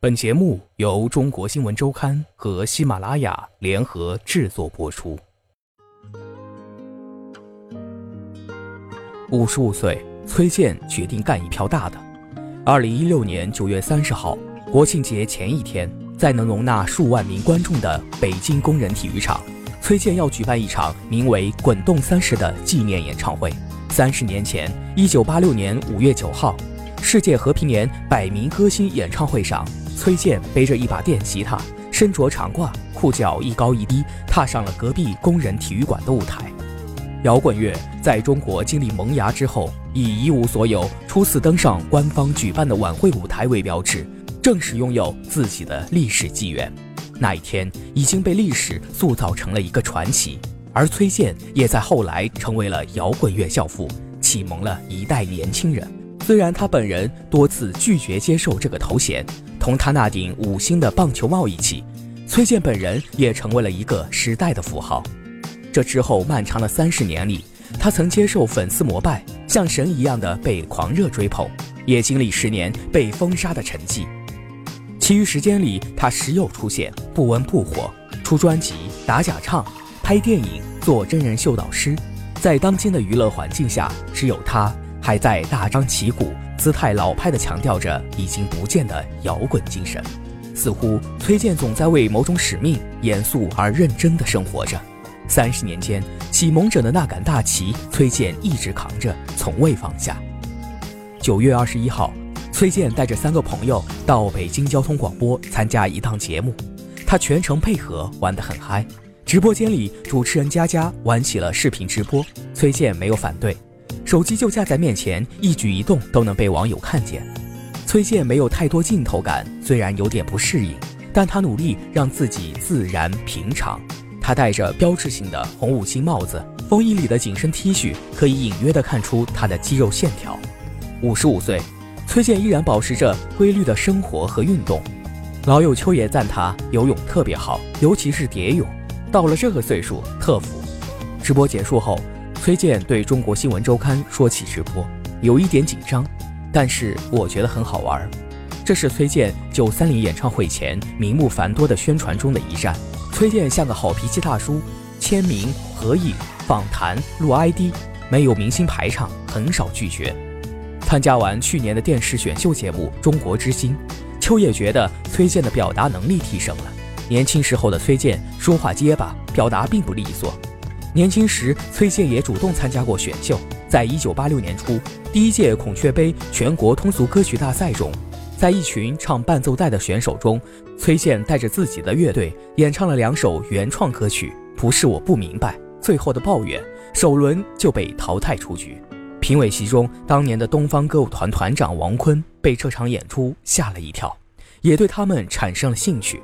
本节目由中国新闻周刊和喜马拉雅联合制作播出。五十五岁，崔健决定干一票大的。二零一六年九月三十号，国庆节前一天，在能容纳数万名观众的北京工人体育场，崔健要举办一场名为《滚动三十》的纪念演唱会。三十年前，一九八六年五月九号，世界和平年百名歌星演唱会上。崔健背着一把电吉他，身着长褂，裤脚一高一低，踏上了隔壁工人体育馆的舞台。摇滚乐在中国经历萌芽之后，以一无所有初次登上官方举办的晚会舞台为标志，正式拥有自己的历史纪元。那一天已经被历史塑造成了一个传奇，而崔健也在后来成为了摇滚乐教父，启蒙了一代年轻人。虽然他本人多次拒绝接受这个头衔。同他那顶五星的棒球帽一起，崔健本人也成为了一个时代的符号。这之后漫长的三十年里，他曾接受粉丝膜拜，像神一样的被狂热追捧，也经历十年被封杀的沉寂。其余时间里，他时有出现，不温不火，出专辑、打假唱、拍电影、做真人秀导师。在当今的娱乐环境下，只有他还在大张旗鼓。姿态老派地强调着已经不见的摇滚精神，似乎崔健总在为某种使命严肃而认真地生活着。三十年间，启蒙者的那杆大旗，崔健一直扛着，从未放下。九月二十一号，崔健带着三个朋友到北京交通广播参加一档节目，他全程配合，玩得很嗨。直播间里，主持人佳佳玩起了视频直播，崔健没有反对。手机就架在面前，一举一动都能被网友看见。崔健没有太多镜头感，虽然有点不适应，但他努力让自己自然平常。他戴着标志性的红五星帽子，风衣里的紧身 T 恤可以隐约的看出他的肌肉线条。五十五岁，崔健依然保持着规律的生活和运动。老友秋也赞他游泳特别好，尤其是蝶泳。到了这个岁数，特服。直播结束后。崔健对中国新闻周刊说起直播，有一点紧张，但是我觉得很好玩。这是崔健九三零演唱会前名目繁多的宣传中的一站。崔健像个好脾气大叔，签名、合影、访谈、录 ID，没有明星排场，很少拒绝。参加完去年的电视选秀节目《中国之星》，秋叶觉得崔健的表达能力提升了。年轻时候的崔健说话结巴，表达并不利索。年轻时，崔健也主动参加过选秀。在一九八六年初，第一届孔雀杯全国通俗歌曲大赛中，在一群唱伴奏带的选手中，崔健带着自己的乐队演唱了两首原创歌曲。不是我不明白，最后的抱怨，首轮就被淘汰出局。评委席中，当年的东方歌舞团团长王坤被这场演出吓了一跳，也对他们产生了兴趣。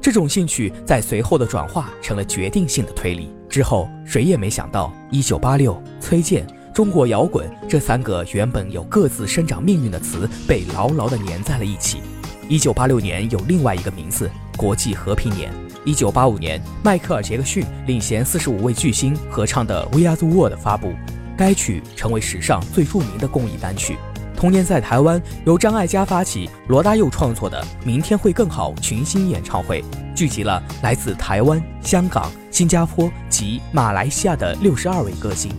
这种兴趣在随后的转化成了决定性的推理。之后，谁也没想到，一九八六，崔健、中国摇滚这三个原本有各自生长命运的词被牢牢地粘在了一起。一九八六年有另外一个名字——国际和平年。一九八五年，迈克尔·杰克逊领衔四十五位巨星合唱的《We Are the World》发布，该曲成为史上最著名的公益单曲。同年，在台湾由张艾嘉发起、罗大佑创作的《明天会更好》群星演唱会，聚集了来自台湾、香港、新加坡及马来西亚的六十二位歌星。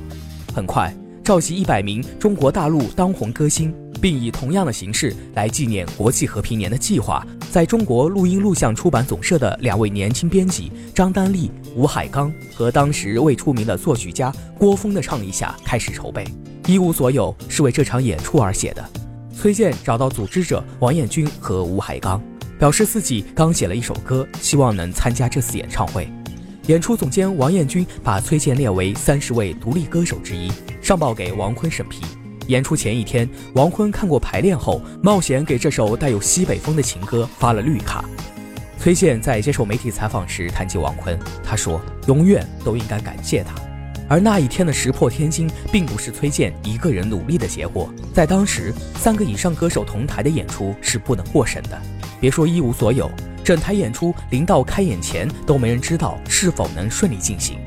很快，召集一百名中国大陆当红歌星，并以同样的形式来纪念国际和平年的计划，在中国录音录像出版总社的两位年轻编辑张丹丽、吴海刚和当时未出名的作曲家郭峰的倡议下开始筹备。一无所有是为这场演出而写的。崔健找到组织者王彦军和吴海刚，表示自己刚写了一首歌，希望能参加这次演唱会。演出总监王彦军把崔健列为三十位独立歌手之一，上报给王坤审批。演出前一天，王坤看过排练后，冒险给这首带有西北风的情歌发了绿卡。崔健在接受媒体采访时谈及王坤，他说：“永远都应该感谢他。”而那一天的石破天惊，并不是崔健一个人努力的结果。在当时，三个以上歌手同台的演出是不能过审的。别说一无所有，整台演出临到开演前都没人知道是否能顺利进行。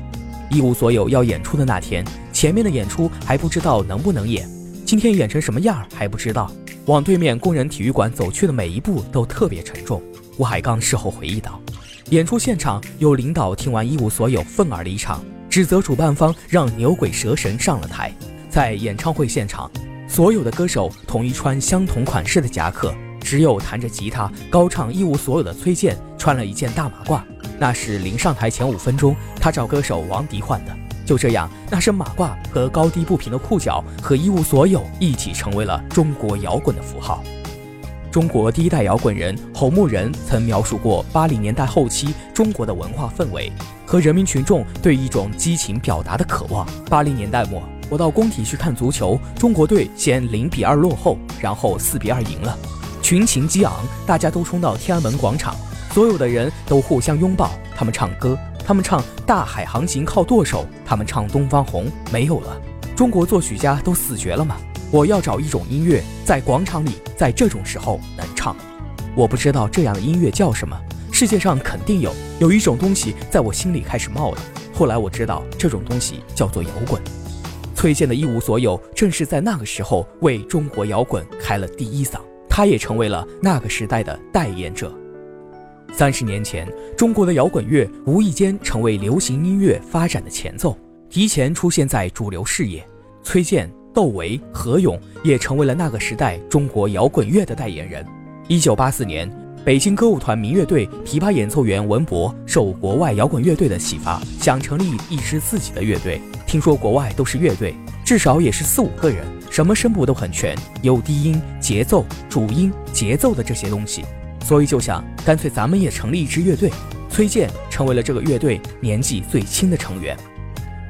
一无所有要演出的那天，前面的演出还不知道能不能演，今天演成什么样还不知道。往对面工人体育馆走去的每一步都特别沉重。吴海刚事后回忆道：“演出现场有领导听完一无所有，愤而离场，指责主办方让牛鬼蛇神上了台。在演唱会现场，所有的歌手统一穿相同款式的夹克，只有弹着吉他高唱一无所有的崔健穿了一件大马褂，那是临上台前五分钟他找歌手王迪换的。就这样，那身马褂和高低不平的裤脚和一无所有一起成为了中国摇滚的符号。”中国第一代摇滚人侯牧人曾描述过八零年代后期中国的文化氛围和人民群众对一种激情表达的渴望。八零年代末，我到工体去看足球，中国队先零比二落后，然后四比二赢了，群情激昂，大家都冲到天安门广场，所有的人都互相拥抱，他们唱歌，他们唱《大海航行靠舵手》，他们唱《东方红》，没有了，中国作曲家都死绝了吗？我要找一种音乐，在广场里，在这种时候能唱。我不知道这样的音乐叫什么，世界上肯定有。有一种东西在我心里开始冒了。后来我知道这种东西叫做摇滚。崔健的一无所有，正是在那个时候为中国摇滚开了第一嗓，他也成为了那个时代的代言者。三十年前，中国的摇滚乐无意间成为流行音乐发展的前奏，提前出现在主流视野。崔健。窦唯、何勇也成为了那个时代中国摇滚乐的代言人。一九八四年，北京歌舞团民乐队琵琶演奏员文博受国外摇滚乐队的启发，想成立一支自己的乐队。听说国外都是乐队，至少也是四五个人，什么声部都很全，有低音、节奏、主音、节奏的这些东西，所以就想干脆咱们也成立一支乐队。崔健成为了这个乐队年纪最轻的成员。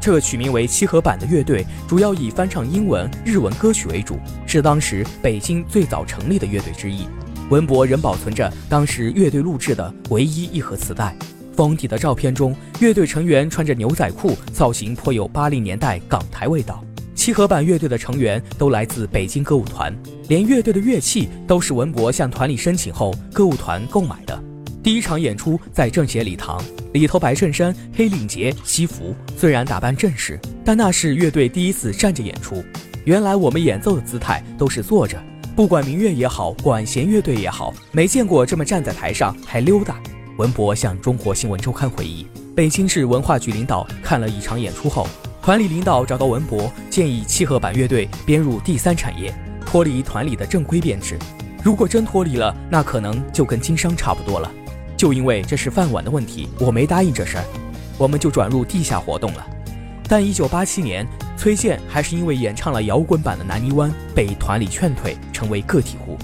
这个取名为七合板的乐队，主要以翻唱英文、日文歌曲为主，是当时北京最早成立的乐队之一。文博仍保存着当时乐队录制的唯一一盒磁带。封底的照片中，乐队成员穿着牛仔裤，造型颇有八零年代港台味道。七合板乐队的成员都来自北京歌舞团，连乐队的乐器都是文博向团里申请后，歌舞团购买的。第一场演出在政协礼堂，里头白衬衫、黑领结、西服，虽然打扮正式，但那是乐队第一次站着演出。原来我们演奏的姿态都是坐着，不管民乐也好，管弦乐队也好，没见过这么站在台上还溜达。文博向中国新闻周刊回忆，北京市文化局领导看了一场演出后，团里领导找到文博，建议七合板乐队编入第三产业，脱离团里的正规编制。如果真脱离了，那可能就跟经商差不多了。就因为这是饭碗的问题，我没答应这事儿，我们就转入地下活动了。但一九八七年，崔健还是因为演唱了摇滚版的《南泥湾》，被团里劝退，成为个体户。